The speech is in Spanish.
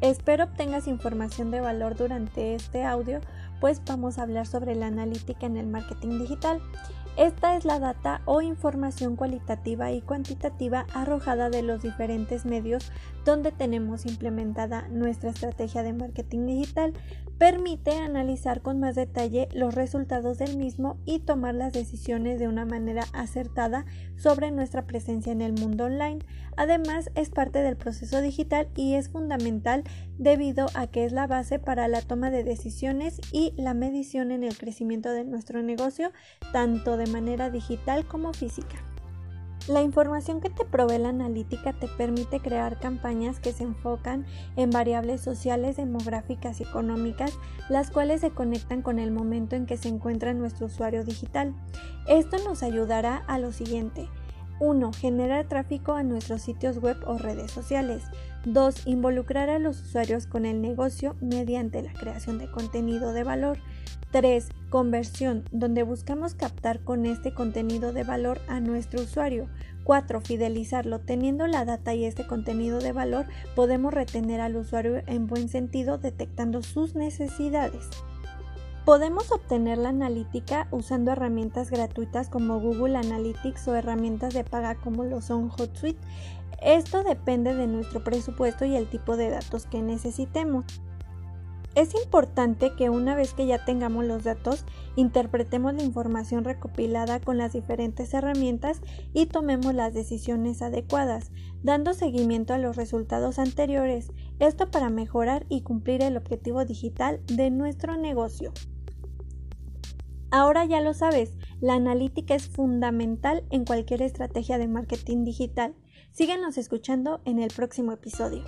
Espero obtengas información de valor durante este audio, pues vamos a hablar sobre la analítica en el marketing digital. Esta es la data o información cualitativa y cuantitativa arrojada de los diferentes medios donde tenemos implementada nuestra estrategia de marketing digital. Permite analizar con más detalle los resultados del mismo y tomar las decisiones de una manera acertada sobre nuestra presencia en el mundo online. Además, es parte del proceso digital y es fundamental debido a que es la base para la toma de decisiones y la medición en el crecimiento de nuestro negocio, tanto de manera digital como física. La información que te provee la analítica te permite crear campañas que se enfocan en variables sociales, demográficas y económicas, las cuales se conectan con el momento en que se encuentra nuestro usuario digital. Esto nos ayudará a lo siguiente. 1. Generar tráfico a nuestros sitios web o redes sociales. 2. Involucrar a los usuarios con el negocio mediante la creación de contenido de valor. 3. Conversión, donde buscamos captar con este contenido de valor a nuestro usuario. 4. Fidelizarlo. Teniendo la data y este contenido de valor, podemos retener al usuario en buen sentido detectando sus necesidades. Podemos obtener la analítica usando herramientas gratuitas como Google Analytics o herramientas de paga como lo son HotSuite. Esto depende de nuestro presupuesto y el tipo de datos que necesitemos. Es importante que una vez que ya tengamos los datos, interpretemos la información recopilada con las diferentes herramientas y tomemos las decisiones adecuadas, dando seguimiento a los resultados anteriores, esto para mejorar y cumplir el objetivo digital de nuestro negocio. Ahora ya lo sabes, la analítica es fundamental en cualquier estrategia de marketing digital. Síguenos escuchando en el próximo episodio.